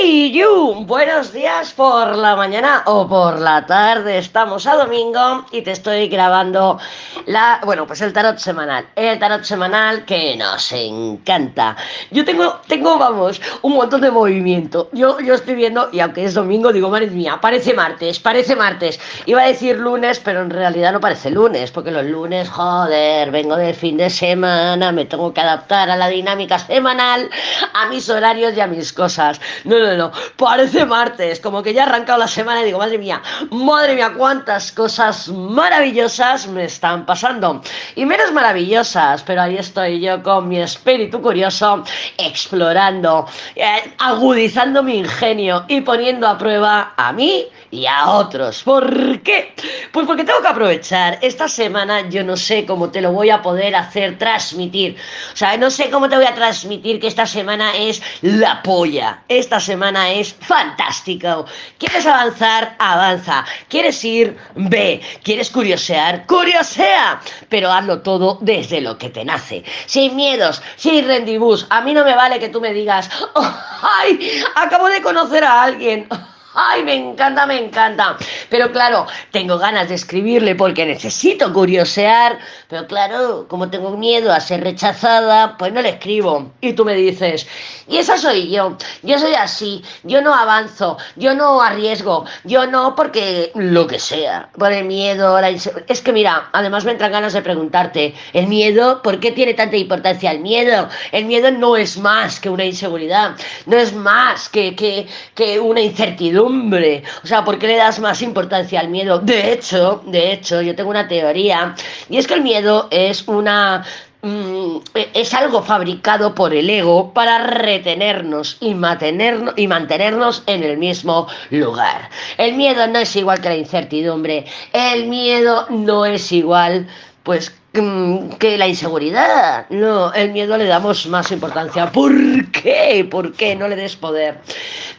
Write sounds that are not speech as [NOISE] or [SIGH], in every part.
Hey you, buenos días por la mañana o por la tarde. Estamos a domingo y te estoy grabando la, bueno, pues el tarot semanal. El tarot semanal que nos encanta. Yo tengo, tengo, vamos, un montón de movimiento. Yo, yo estoy viendo y aunque es domingo digo, madre mía, parece martes, parece martes. Iba a decir lunes, pero en realidad no parece lunes, porque los lunes, joder, vengo del fin de semana, me tengo que adaptar a la dinámica semanal, a mis horarios y a mis cosas. No no, parece martes, como que ya ha arrancado la semana y digo, madre mía, madre mía, cuántas cosas maravillosas me están pasando. Y menos maravillosas, pero ahí estoy yo con mi espíritu curioso, explorando, eh, agudizando mi ingenio y poniendo a prueba a mí y a otros. ¿Por qué? Pues porque tengo que aprovechar. Esta semana yo no sé cómo te lo voy a poder hacer transmitir. O sea, no sé cómo te voy a transmitir que esta semana es la polla. Esta semana es fantástico. ¿Quieres avanzar? Avanza. ¿Quieres ir? Ve. ¿Quieres curiosear? Curiosea. Pero hazlo todo desde lo que te nace. Sin miedos, sin rendibus. A mí no me vale que tú me digas, oh, ¡ay! Acabo de conocer a alguien. [LAUGHS] ¡Ay, me encanta, me encanta! Pero claro, tengo ganas de escribirle porque necesito curiosear, pero claro, como tengo miedo a ser rechazada, pues no le escribo. Y tú me dices, y esa soy yo, yo soy así, yo no avanzo, yo no arriesgo, yo no porque lo que sea, por el miedo, la Es que mira, además me entran ganas de preguntarte, ¿el miedo? ¿Por qué tiene tanta importancia el miedo? El miedo no es más que una inseguridad, no es más que, que, que una incertidumbre hombre, O sea, ¿por qué le das más importancia al miedo? De hecho, de hecho, yo tengo una teoría y es que el miedo es una mm, es algo fabricado por el ego para retenernos y mantenernos, y mantenernos en el mismo lugar. El miedo no es igual que la incertidumbre. El miedo no es igual, pues, que la inseguridad. No, el miedo le damos más importancia. ¿Por qué? ¿Por qué? No le des poder.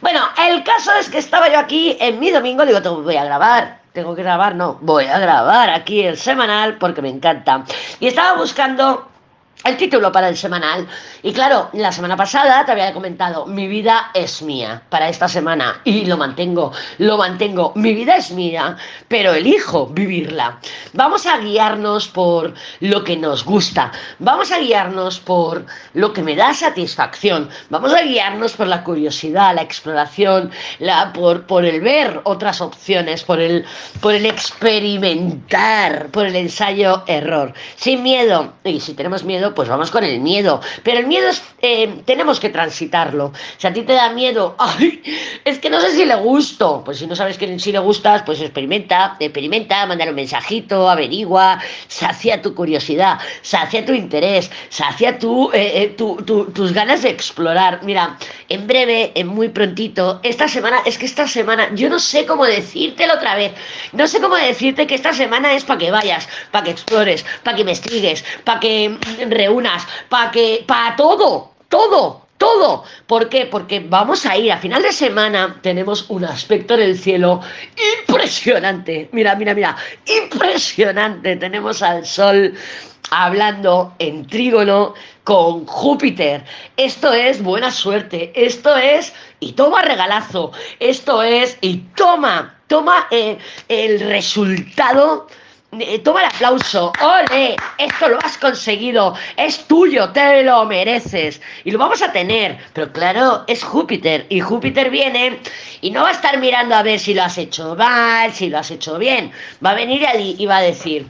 Bueno, el caso es que estaba yo aquí en mi domingo, digo, voy a grabar. Tengo que grabar, no, voy a grabar aquí el semanal porque me encanta. Y estaba buscando el título para el semanal. Y claro, la semana pasada te había comentado, mi vida es mía para esta semana. Y lo mantengo, lo mantengo. Mi vida es mía, pero elijo vivirla. Vamos a guiarnos por lo que nos gusta. Vamos a guiarnos por lo que me da satisfacción. Vamos a guiarnos por la curiosidad, la exploración, la, por, por el ver otras opciones, por el, por el experimentar, por el ensayo-error. Sin miedo. Y si tenemos miedo, pues vamos con el miedo. Pero el miedo es, eh, tenemos que transitarlo. Si a ti te da miedo, [LAUGHS] ay, es que no sé si le gusto. Pues si no sabes que si le gustas, pues experimenta, experimenta, mandar un mensajito, averigua, sacia tu curiosidad, sacia tu interés, sacia tu, eh, eh, tus ganas de explorar. Mira, en breve, en muy prontito, esta semana, es que esta semana, yo no sé cómo decírtelo otra vez. No sé cómo decirte que esta semana es para que vayas, para que explores, para que investigues, para que unas, para que, para todo, todo, todo. ¿Por? Porque vamos a ir, a final de semana tenemos un aspecto en el cielo impresionante. Mira, mira, mira, impresionante. Tenemos al sol hablando en trígono con Júpiter. Esto es buena suerte. Esto es y toma regalazo. Esto es y toma, toma eh, el resultado toma el aplauso, ole, esto lo has conseguido, es tuyo, te lo mereces y lo vamos a tener. Pero claro, es Júpiter y Júpiter viene y no va a estar mirando a ver si lo has hecho mal, si lo has hecho bien. Va a venir allí y va a decir,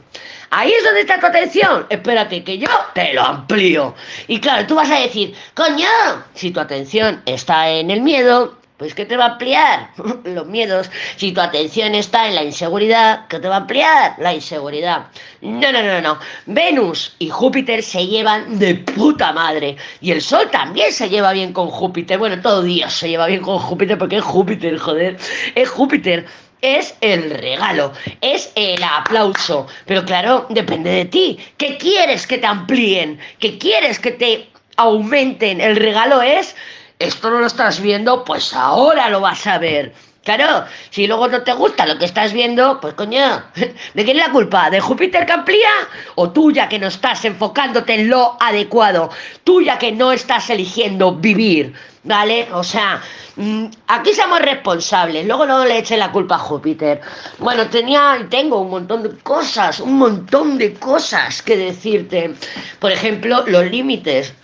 ahí es donde está tu atención, espérate que yo te lo amplío. Y claro, tú vas a decir, coño, si tu atención está en el miedo, pues ¿qué te va a ampliar? [LAUGHS] Los miedos. Si tu atención está en la inseguridad, ¿qué te va a ampliar? La inseguridad. No, no, no, no. Venus y Júpiter se llevan de puta madre. Y el Sol también se lleva bien con Júpiter. Bueno, todo Dios se lleva bien con Júpiter porque es Júpiter, joder. Es Júpiter es el regalo, es el aplauso. Pero claro, depende de ti. ¿Qué quieres que te amplíen? ¿Qué quieres que te aumenten? El regalo es esto no lo estás viendo, pues ahora lo vas a ver. Claro, si luego no te gusta lo que estás viendo, pues coño, [LAUGHS] ¿de quién es la culpa? ¿De Júpiter que amplía? ¿O tuya que no estás enfocándote en lo adecuado? ¿Tuya que no estás eligiendo vivir? ¿Vale? O sea, mm, aquí somos responsables, luego no le echen la culpa a Júpiter. Bueno, tenía y tengo un montón de cosas, un montón de cosas que decirte. Por ejemplo, los límites.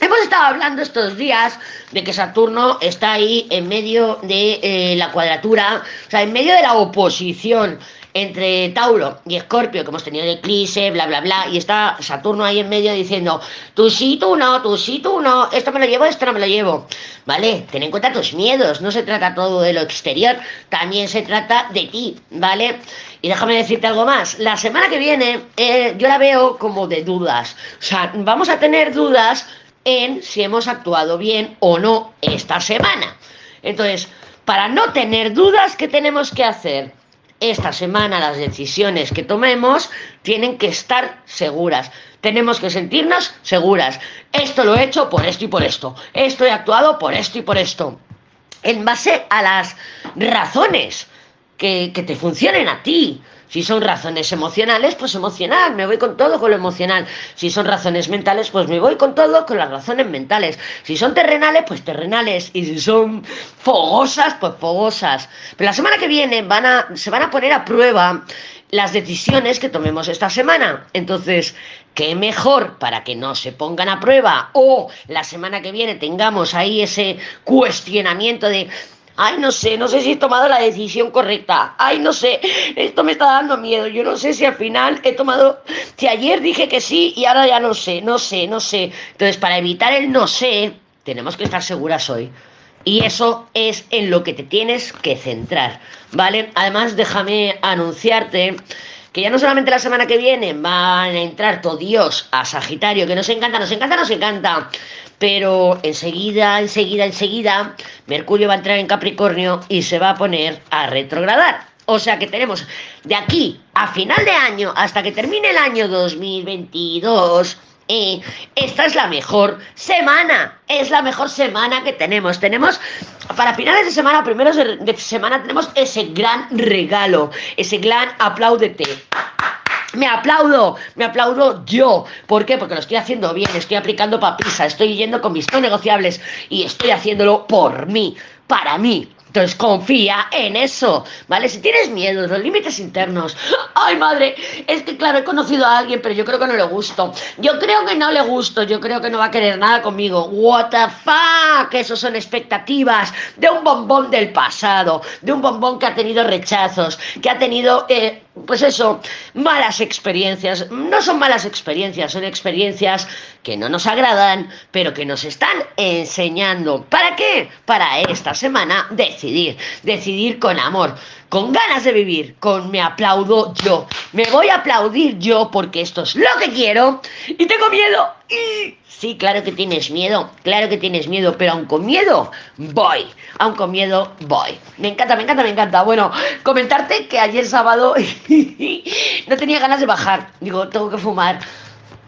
Hemos estado hablando estos días de que Saturno está ahí en medio de eh, la cuadratura, o sea, en medio de la oposición entre Tauro y Escorpio, que hemos tenido el eclipse, bla, bla, bla, y está Saturno ahí en medio diciendo, tú sí, tú no, tú sí, tú no, esto me lo llevo, esto no me lo llevo. ¿Vale? Ten en cuenta tus miedos, no se trata todo de lo exterior, también se trata de ti, ¿vale? Y déjame decirte algo más, la semana que viene eh, yo la veo como de dudas, o sea, vamos a tener dudas en si hemos actuado bien o no esta semana. Entonces, para no tener dudas, ¿qué tenemos que hacer? Esta semana las decisiones que tomemos tienen que estar seguras. Tenemos que sentirnos seguras. Esto lo he hecho por esto y por esto. Esto he actuado por esto y por esto. En base a las razones que, que te funcionen a ti. Si son razones emocionales, pues emocional, me voy con todo con lo emocional. Si son razones mentales, pues me voy con todo con las razones mentales. Si son terrenales, pues terrenales. Y si son fogosas, pues fogosas. Pero la semana que viene van a, se van a poner a prueba las decisiones que tomemos esta semana. Entonces, ¿qué mejor para que no se pongan a prueba? O la semana que viene tengamos ahí ese cuestionamiento de Ay, no sé, no sé si he tomado la decisión correcta. Ay, no sé, esto me está dando miedo. Yo no sé si al final he tomado, si ayer dije que sí y ahora ya no sé, no sé, no sé. Entonces, para evitar el no sé, tenemos que estar seguras hoy. Y eso es en lo que te tienes que centrar, ¿vale? Además, déjame anunciarte que ya no solamente la semana que viene van a entrar todo Dios a Sagitario, que nos encanta, nos encanta, nos encanta, pero enseguida, enseguida, enseguida, Mercurio va a entrar en Capricornio y se va a poner a retrogradar. O sea que tenemos de aquí a final de año hasta que termine el año 2022 eh, esta es la mejor semana, es la mejor semana que tenemos. Tenemos, para finales de semana, primeros de semana, tenemos ese gran regalo, ese gran apláudete. Me aplaudo, me aplaudo yo. ¿Por qué? Porque lo estoy haciendo bien, estoy aplicando papisa, estoy yendo con mis no negociables y estoy haciéndolo por mí, para mí. Entonces confía en eso, ¿vale? Si tienes miedo, los límites internos. Ay, madre, es que claro, he conocido a alguien, pero yo creo que no le gusto. Yo creo que no le gusto, yo creo que no va a querer nada conmigo. What the fuck, eso son expectativas de un bombón del pasado, de un bombón que ha tenido rechazos, que ha tenido eh, pues eso, malas experiencias. No son malas experiencias, son experiencias que no nos agradan, pero que nos están enseñando. ¿Para qué? Para esta semana decidir, decidir con amor, con ganas de vivir, con me aplaudo yo. Me voy a aplaudir yo porque esto es lo que quiero y tengo miedo. Y sí, claro que tienes miedo, claro que tienes miedo, pero aun con miedo voy, aun con miedo voy. Me encanta, me encanta, me encanta. Bueno, comentarte que ayer sábado [LAUGHS] no tenía ganas de bajar. Digo, tengo que fumar.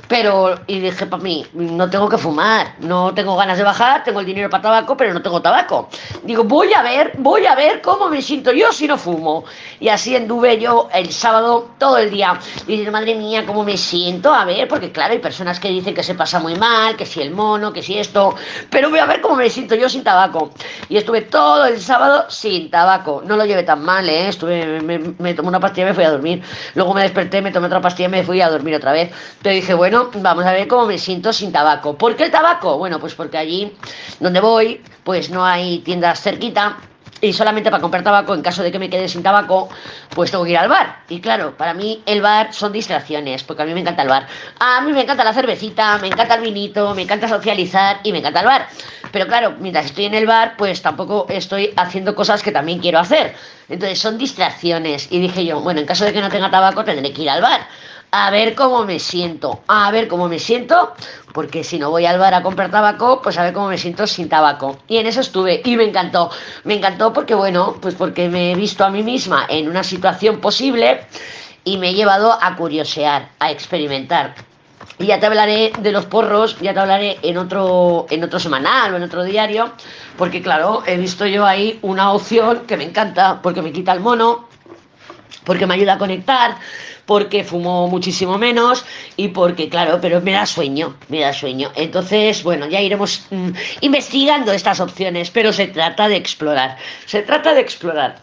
Pero, y dije para mí, no tengo que fumar, no tengo ganas de bajar, tengo el dinero para tabaco, pero no tengo tabaco. Digo, voy a ver, voy a ver cómo me siento yo si no fumo. Y así anduve yo el sábado todo el día. Y dije, madre mía, cómo me siento, a ver, porque claro, hay personas que dicen que se pasa muy mal, que si el mono, que si esto, pero voy a ver cómo me siento yo sin tabaco. Y estuve todo el sábado sin tabaco. No lo llevé tan mal, ¿eh? Estuve, me, me tomé una pastilla y me fui a dormir. Luego me desperté, me tomé otra pastilla y me fui a dormir otra vez. Entonces dije, bueno, vamos a ver cómo me siento sin tabaco. ¿Por qué el tabaco? Bueno, pues porque allí donde voy, pues no hay tiendas cerquita y solamente para comprar tabaco, en caso de que me quede sin tabaco, pues tengo que ir al bar. Y claro, para mí el bar son distracciones, porque a mí me encanta el bar. A mí me encanta la cervecita, me encanta el vinito, me encanta socializar y me encanta el bar. Pero claro, mientras estoy en el bar, pues tampoco estoy haciendo cosas que también quiero hacer. Entonces son distracciones. Y dije yo, bueno, en caso de que no tenga tabaco, tendré que ir al bar a ver cómo me siento, a ver cómo me siento, porque si no voy al bar a comprar tabaco, pues a ver cómo me siento sin tabaco. Y en eso estuve y me encantó, me encantó porque bueno, pues porque me he visto a mí misma en una situación posible y me he llevado a curiosear, a experimentar. Y ya te hablaré de los porros, ya te hablaré en otro, en otro semanal o en otro diario, porque claro, he visto yo ahí una opción que me encanta, porque me quita el mono, porque me ayuda a conectar, porque fumo muchísimo menos y porque, claro, pero me da sueño, me da sueño. Entonces, bueno, ya iremos mm, investigando estas opciones, pero se trata de explorar, se trata de explorar.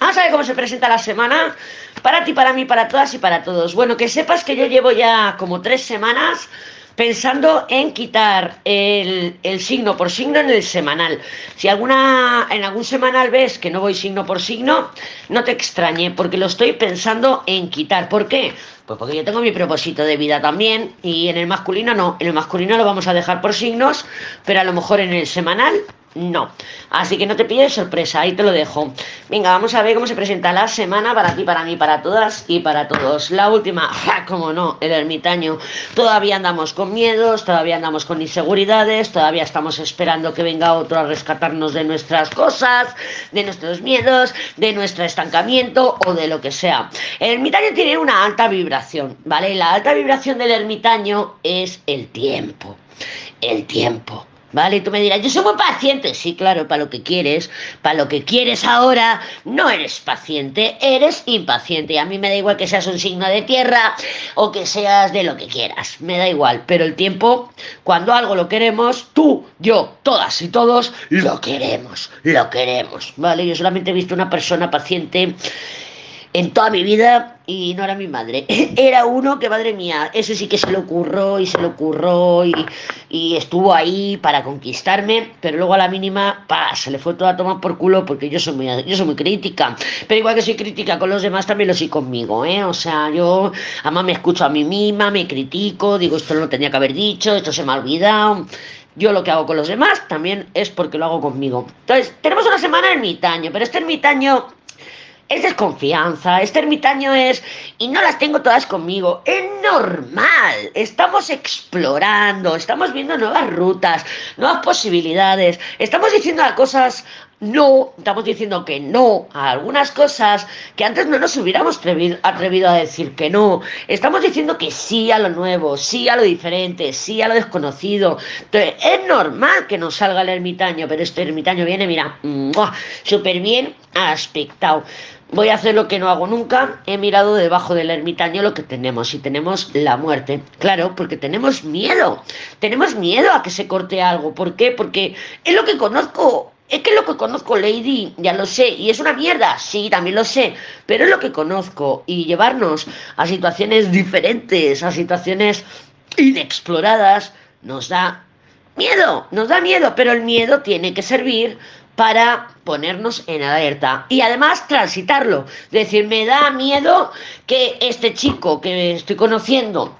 Vamos a ver cómo se presenta la semana para ti, para mí, para todas y para todos. Bueno, que sepas que yo llevo ya como tres semanas pensando en quitar el, signo por signo en el semanal. Si alguna en algún semanal ves que no voy signo por signo, no te extrañe, porque lo estoy pensando en quitar. ¿Por qué? Pues porque yo tengo mi propósito de vida también y en el masculino no. En el masculino lo vamos a dejar por signos, pero a lo mejor en el semanal no. Así que no te pilles sorpresa, ahí te lo dejo. Venga, vamos a ver cómo se presenta la semana para ti, para mí, para todas y para todos. La última, [LAUGHS] como no, el ermitaño. Todavía andamos con miedos, todavía andamos con inseguridades, todavía estamos esperando que venga otro a rescatarnos de nuestras cosas, de nuestros miedos, de nuestro estancamiento o de lo que sea. El ermitaño tiene una alta vibración, ¿vale? La alta vibración del ermitaño es el tiempo. El tiempo. ¿Vale? Tú me dirás, yo soy muy paciente. Sí, claro, para lo que quieres, para lo que quieres ahora, no eres paciente, eres impaciente. Y a mí me da igual que seas un signo de tierra o que seas de lo que quieras, me da igual. Pero el tiempo, cuando algo lo queremos, tú, yo, todas y todos, lo queremos, lo queremos. ¿Vale? Yo solamente he visto una persona paciente en toda mi vida y no era mi madre. [LAUGHS] Era uno que, madre mía, ese sí que se le ocurrió y se le ocurrió y, y, estuvo ahí para conquistarme, pero luego a la mínima, pa, se le fue toda a tomar por culo porque yo soy muy, yo soy muy crítica. Pero igual que soy crítica con los demás, también lo soy conmigo, ¿eh? O sea, yo además me escucho a mí misma, me critico, digo, esto no lo tenía que haber dicho, esto se me ha olvidado. Yo lo que hago con los demás también es porque lo hago conmigo. Entonces, tenemos una semana ermitaño, pero este ermitaño es desconfianza, este ermitaño es, y no las tengo todas conmigo, es normal, estamos explorando, estamos viendo nuevas rutas, nuevas posibilidades, estamos diciendo a cosas no, estamos diciendo que no a algunas cosas que antes no nos hubiéramos atrevido, a decir que no. Estamos diciendo que sí a lo nuevo, sí a lo diferente, sí a lo desconocido. Entonces, es normal que nos salga el ermitaño, pero este ermitaño viene, mira, súper bien aspectado. Voy a hacer lo que no hago nunca. He mirado debajo del ermitaño lo que tenemos y tenemos la muerte. Claro, porque tenemos miedo. Tenemos miedo a que se corte algo. ¿Por qué? Porque es lo que conozco. Es que lo que conozco, Lady, ya lo sé, y es una mierda, sí, también lo sé, pero es lo que conozco, y llevarnos a situaciones diferentes, a situaciones inexploradas, nos da miedo, nos da miedo, pero el miedo tiene que servir para ponernos en alerta y además transitarlo. Decir, me da miedo que este chico que estoy conociendo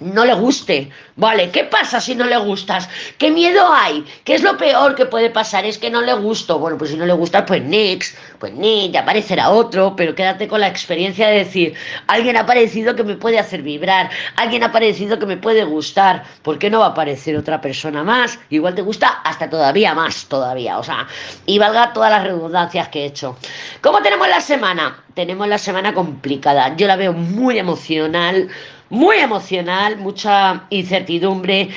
no le guste. Vale, ¿qué pasa si no le gustas? ¿Qué miedo hay? ¿Qué es lo peor que puede pasar? Es que no le gusto. Bueno, pues si no le gusta, pues next, pues ni, ya aparecerá otro, pero quédate con la experiencia de decir, alguien ha aparecido que me puede hacer vibrar, alguien ha aparecido que me puede gustar. ¿Por qué no va a aparecer otra persona más? Igual te gusta hasta todavía más, todavía. O sea, y valga todas las redundancias que he hecho. ¿Cómo tenemos la semana? Tenemos la semana complicada. Yo la veo muy emocional muy emocional, mucha incertidumbre.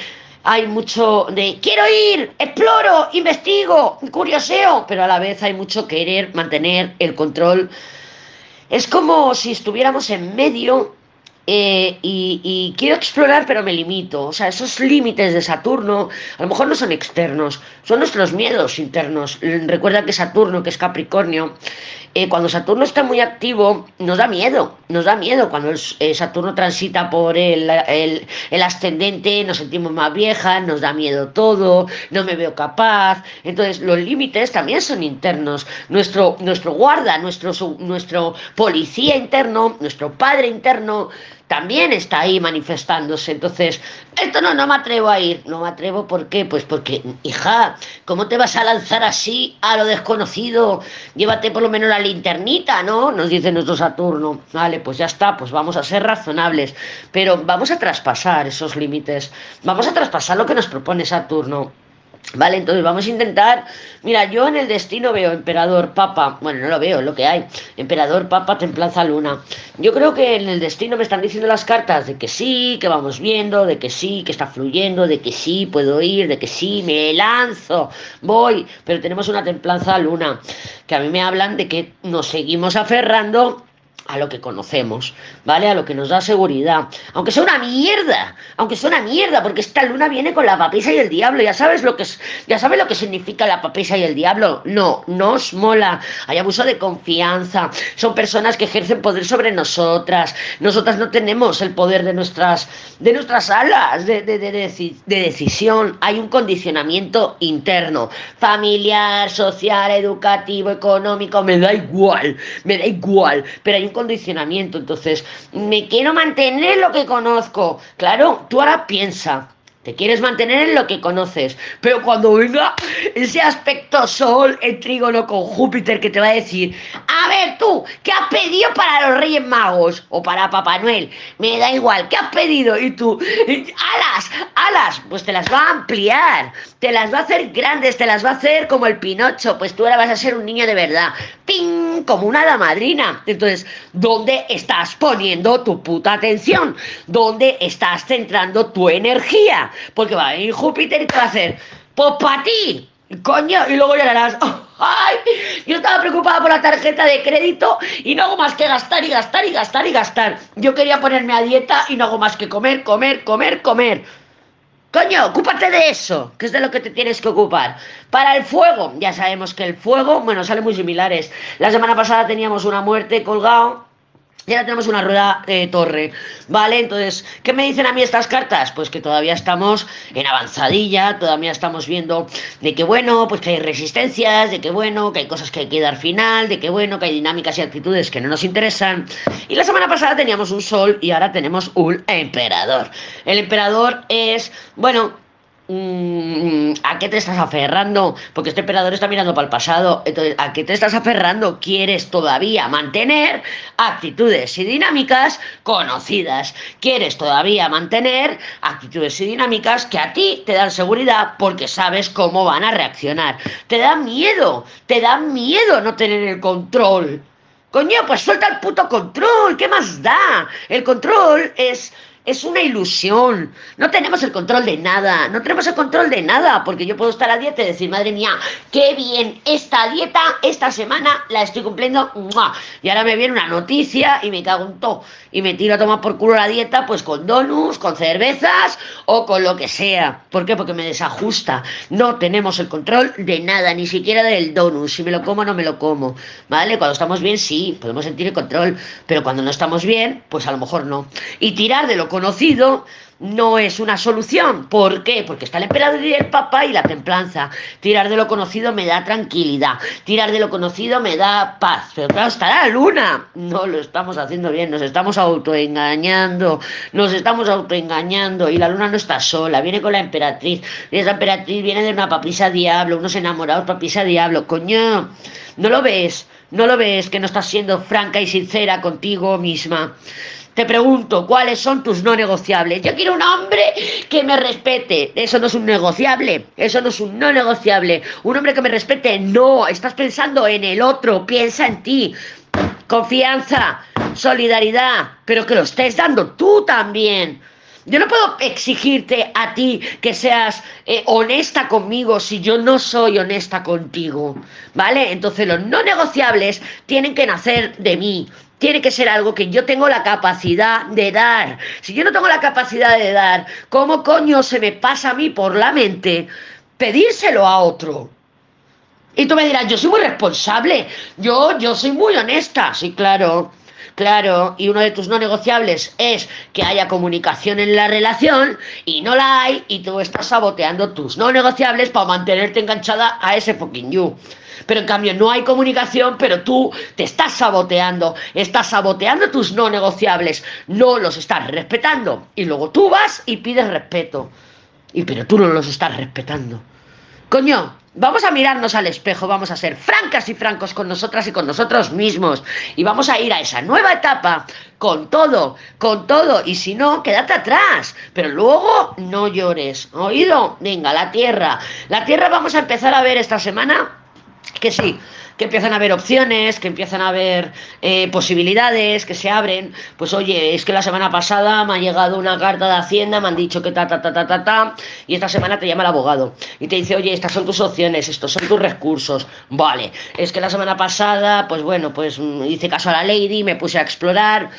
Hay mucho de quiero ir, exploro, investigo, curioseo, pero a la vez hay mucho querer mantener el control. Es como si estuviéramos en medio eh, y, quiero explorar, pero me limito. O sea, esos límites de Saturno a lo mejor no son externos, son nuestros miedos internos. Recuerda que Saturno, que es Capricornio, eh, cuando Saturno está muy activo, nos da miedo, nos da miedo. Cuando eh, Saturno transita por el, el, ascendente, nos sentimos más viejas, nos da miedo todo, no me veo capaz. Entonces, los límites también son internos. Nuestro, nuestro guarda, nuestro, nuestro policía interno, nuestro padre interno, también está ahí manifestándose. Entonces, esto no, no me atrevo a ir. No me atrevo, ¿por qué? Pues porque, hija, ¿cómo te vas a lanzar así a lo desconocido? Llévate por lo menos la linternita, ¿no? Nos dice nuestro Saturno. Vale, pues ya está, pues vamos a ser razonables. Pero vamos a traspasar esos límites. Vamos a traspasar lo que nos propone Saturno. Vale, entonces vamos a intentar. Mira, yo en el destino veo emperador, papa. Bueno, no lo veo, es lo que hay. Emperador, papa, templanza, luna. Yo creo que en el destino me están diciendo las cartas de que sí, que vamos viendo, de que sí, que está fluyendo, de que sí, puedo ir, de que sí, me lanzo, voy. Pero tenemos una templanza, luna, que a mí me hablan de que nos seguimos aferrando a lo que conocemos, ¿vale? A lo que nos da seguridad. Aunque sea una mierda, aunque sea una mierda, porque esta luna viene con la papisa y el diablo. Ya sabes lo que es, ya sabes lo que significa la papisa y el diablo. No, nos mola. Hay abuso de confianza. Son personas que ejercen poder sobre nosotras. Nosotras no tenemos el poder de nuestras, de nuestras alas de, de, de, de decisión. Hay un condicionamiento interno, familiar, social, educativo, económico. Me da igual, me da igual. Pero hay un condicionamiento. Entonces, me quiero mantener lo que conozco. Claro, tú ahora piensa. Te quieres mantener en lo que conoces, pero cuando venga ese aspecto Sol en trígono con Júpiter que te va a decir, a ver tú, ¿qué has pedido para los Reyes Magos o para Papá Noel? Me da igual, ¿qué has pedido? Y tú, alas, alas, pues te las va a ampliar, te las va a hacer grandes, te las va a hacer como el Pinocho, pues tú ahora vas a ser un niño de verdad, ¡ping! Como una hada madrina. Entonces, ¿dónde estás poniendo tu puta atención? ¿Dónde estás centrando tu energía? Porque va a venir Júpiter y te va a hacer, pues para ti, coño, y luego llorarás. [LAUGHS] ¡Ay! Yo estaba preocupada por la tarjeta de crédito y no hago más que gastar y gastar y gastar y gastar. Yo quería ponerme a dieta y no hago más que comer, comer, comer, comer. Coño, ocúpate de eso, que es de lo que te tienes que ocupar. Para el fuego, ya sabemos que el fuego, bueno, sale muy similares. La semana pasada teníamos una muerte colgado y ahora tenemos una rueda de torre, ¿vale? Entonces, ¿qué me dicen a mí estas cartas? Pues que todavía estamos en avanzadilla, todavía estamos viendo de que bueno, pues que hay resistencias, de que bueno, que hay cosas que hay que dar final, de que bueno, que hay dinámicas y actitudes que no nos interesan. Y la semana pasada teníamos un sol y ahora tenemos un emperador. El emperador es, bueno, Mm, ¿A qué te estás aferrando? Porque este emperador está mirando para el pasado. Entonces, ¿a qué te estás aferrando? ¿Quieres todavía mantener actitudes y dinámicas conocidas? ¿Quieres todavía mantener actitudes y dinámicas que a ti te dan seguridad porque sabes cómo van a reaccionar? Te da miedo, te da miedo no tener el control. Coño, pues suelta el puto control, ¿qué más da? El control es es una ilusión. No tenemos el control de nada. No tenemos el control de nada. Porque yo puedo estar a dieta y decir, madre mía, qué bien, esta dieta, esta semana la estoy cumpliendo. Y ahora me viene una noticia y me cago en todo. Y me tiro a tomar por culo la dieta, pues con donuts, con cervezas o con lo que sea. ¿Por qué? Porque me desajusta. No tenemos el control de nada, ni siquiera del donut. Si me lo como, no me lo como. ¿Vale? Cuando estamos bien, sí, podemos sentir el control. Pero cuando no estamos bien, pues a lo mejor no. Y tirar de lo conocido no es una solución. ¿Por qué? Porque está el emperador y el papa y la templanza. Tirar de lo conocido me da tranquilidad. Tirar de lo conocido me da paz. Pero claro, está la luna. No lo estamos haciendo bien. Nos estamos autoengañando. Nos estamos autoengañando. Y la luna no está sola. Viene con la emperatriz. Y esa emperatriz viene de una papisa diablo. Unos enamorados papisa diablo. Coño, ¿no lo ves? ¿No lo ves que no estás siendo franca y sincera contigo misma? Te pregunto, ¿cuáles son tus no negociables? Yo quiero un hombre que me respete. Eso no es un negociable. Eso no es un no negociable. Un hombre que me respete. No, estás pensando en el otro. Piensa en ti. Confianza, solidaridad, pero que lo estés dando tú también. Yo no puedo exigirte a ti que seas eh, honesta conmigo si yo no soy honesta contigo, ¿vale? Entonces los no negociables tienen que nacer de mí, tiene que ser algo que yo tengo la capacidad de dar. Si yo no tengo la capacidad de dar, ¿cómo coño se me pasa a mí por la mente pedírselo a otro? Y tú me dirás, yo soy muy responsable, yo, yo soy muy honesta, sí, claro. Claro, y uno de tus no negociables es que haya comunicación en la relación y no la hay y tú estás saboteando tus no negociables para mantenerte enganchada a ese fucking you. Pero en cambio no hay comunicación, pero tú te estás saboteando, estás saboteando tus no negociables, no los estás respetando. Y luego tú vas y pides respeto. Y pero tú no los estás respetando. Coño, Vamos a mirarnos al espejo, vamos a ser francas y francos con nosotras y con nosotros mismos. Y vamos a ir a esa nueva etapa con todo, con todo. Y si no, quédate atrás. Pero luego no llores. ¿Oído? Venga, la tierra. La tierra vamos a empezar a ver esta semana que sí, que empiezan a haber opciones, que empiezan a haber eh, posibilidades, que se abren. Pues oye, es que la semana pasada me ha llegado una carta de Hacienda, me han dicho que ta, ta, ta, ta, ta, ta, y esta semana te llama el abogado y te dice, oye, estas son tus opciones, estos son tus recursos. Vale, es que la semana pasada, pues bueno, pues mm, hice caso a la lady, me puse a explorar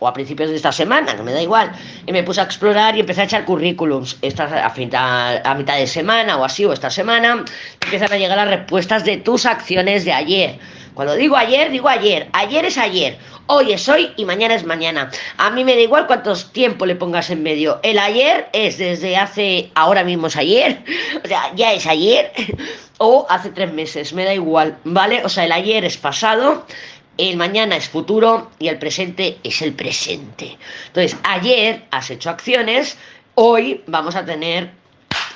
o a principios de esta semana, no me da igual, y me puse a explorar y empecé a echar currículums esta, a, a mitad de semana o así, o esta semana, empiezan a llegar las respuestas de tus acciones de ayer. Cuando digo ayer, digo ayer. Ayer es ayer. Hoy es hoy y mañana es mañana. A mí me da igual cuántos tiempo le pongas en medio. El ayer es desde hace, ahora mismo es ayer, [LAUGHS] o sea, ya es ayer, [LAUGHS] o hace tres meses, me da igual, ¿vale? O sea, el ayer es pasado, el mañana es futuro y el presente es el presente. Entonces, ayer has hecho acciones, hoy vamos a tener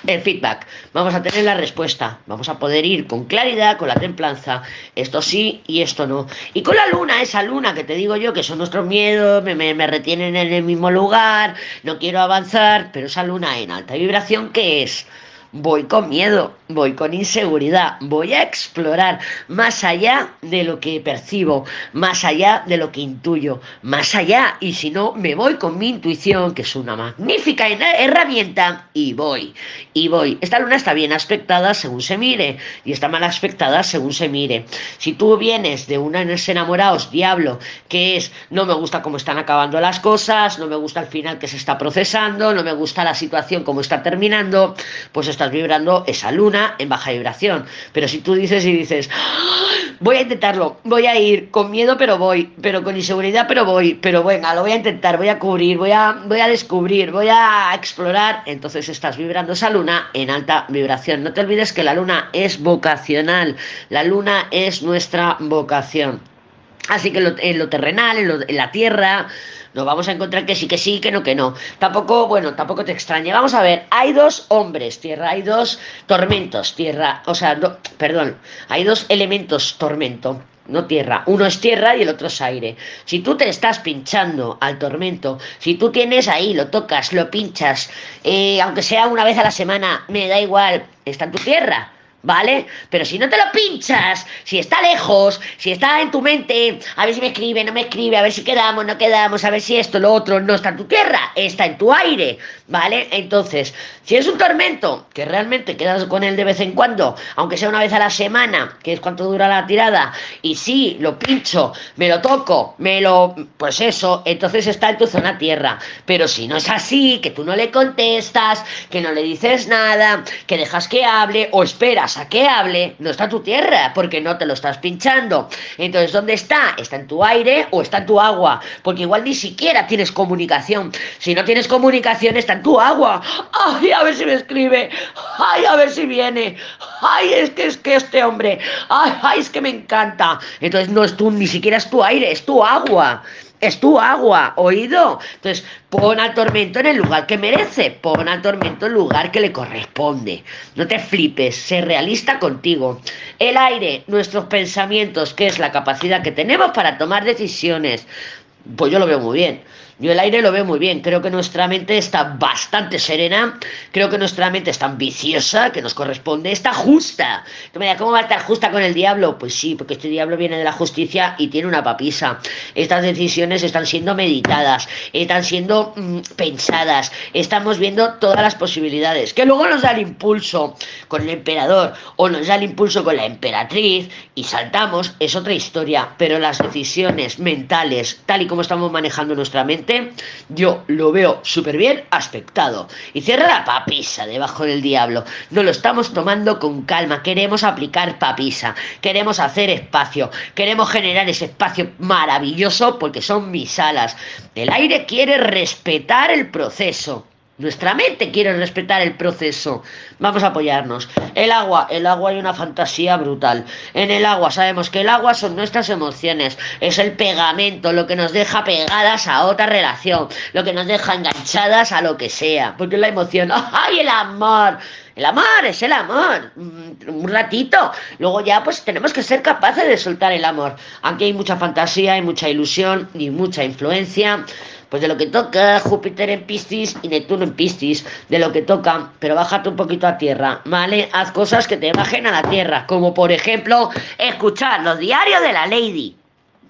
el feedback, vamos a tener la respuesta, vamos a poder ir con claridad, con la templanza, esto sí y esto no. Y con la luna, esa luna que te digo yo, que son nuestros miedos, me, me retienen en el mismo lugar, no quiero avanzar, pero esa luna en alta vibración, ¿qué es? Voy con miedo, voy con inseguridad, voy a explorar más allá de lo que percibo, más allá de lo que intuyo, más allá, y si no, me voy con mi intuición, que es una magnífica herramienta, y voy, y voy. Esta luna está bien aspectada según se mire, y está mal aspectada según se mire. Si tú vienes de una enamorados, diablo, que es, no me gusta cómo están acabando las cosas, no me gusta el final que se está procesando, no me gusta la situación como está terminando, pues está vibrando esa luna en baja vibración. Pero si tú dices y dices, voy a intentarlo, voy a ir con miedo, pero voy, pero con inseguridad, pero voy, pero venga, lo voy a intentar, voy a cubrir, voy a, voy a descubrir, voy a explorar, entonces estás vibrando esa luna en alta vibración. No te olvides que la luna es vocacional, la luna es nuestra vocación. Así que en lo, terrenal, en la tierra, nos vamos a encontrar que sí, que sí, que no, que no. Tampoco, bueno, tampoco te extrañe. Vamos a ver, hay dos hombres, tierra, hay dos tormentos, tierra, o sea, perdón, hay dos elementos tormento no tierra. Uno es tierra y el otro es aire. Si tú te estás pinchando al tormento, si tú tienes ahí, lo tocas, lo pinchas, eh, aunque sea una vez a la semana, me da igual, está en tu tierra. ¿Vale? Pero si no te lo pinchas, si está lejos, si está en tu mente, a ver si me escribe, no me escribe, a ver si quedamos, no quedamos, a ver si esto, lo otro, no está en tu tierra, está en tu aire, ¿vale? Entonces, si es un tormento, que realmente quedas con él de vez en cuando, aunque sea una vez a la semana, que es cuánto dura la tirada, y sí, lo pincho, me lo toco, me lo... pues eso, entonces está en tu zona tierra. Pero si no es así, que tú no le contestas, que no le dices nada, que dejas que hable o esperas, a que hable, no está tu tierra, porque no te lo estás pinchando. Entonces, ¿dónde está? ¿Está en tu aire o está en tu agua? Porque igual ni siquiera tienes comunicación. Si no tienes comunicación, está en tu agua. Ay, a ver si me escribe. Ay, a ver si viene. Ay, es que es que este hombre. Ay, ay, es que me encanta. Entonces, no es tú, ni siquiera es tu aire, es tu agua es tu agua, oído. Entonces, pon al tormento en el lugar que merece, pon al tormento en el lugar que le corresponde. No te flipes, sé realista contigo. El aire, nuestros pensamientos, que es la capacidad que tenemos para tomar decisiones. Pues yo lo veo muy bien. Yo el aire lo veo muy bien, creo que nuestra mente está bastante serena, creo que nuestra mente está ambiciosa, que nos corresponde, está justa. ¿cómo va a estar justa con el diablo? Pues sí, porque este diablo viene de la justicia y tiene una papisa. Estas decisiones están siendo meditadas, están siendo mm, pensadas, estamos viendo todas las posibilidades. Que luego nos da el impulso con el emperador o nos da el impulso con la emperatriz y saltamos, es otra historia, pero las decisiones mentales, tal y como estamos manejando nuestra mente, yo lo veo súper bien aspectado. Y cierra la papisa debajo del diablo. No lo estamos tomando con calma. Queremos aplicar papisa. Queremos hacer espacio. Queremos generar ese espacio maravilloso porque son mis alas. El aire quiere respetar el proceso. Nuestra mente quiere respetar el proceso. Vamos a apoyarnos. El agua, el agua hay una fantasía brutal. En el agua sabemos que el agua son nuestras emociones, es el pegamento, lo que nos deja pegadas a otra relación, lo que nos deja enganchadas a lo que sea. Porque la emoción, [LAUGHS] ¡ay, el amor! El amor es el amor, mm, un ratito. Luego ya pues tenemos que ser capaces de soltar el amor. Aquí hay mucha fantasía, hay mucha ilusión y mucha influencia pues de lo que toca Júpiter en Piscis y Neptuno en Piscis, de lo que toca, pero bájate un poquito a tierra, ¿vale? Haz cosas que te bajen a la tierra, como por ejemplo escuchar los diarios de la Lady.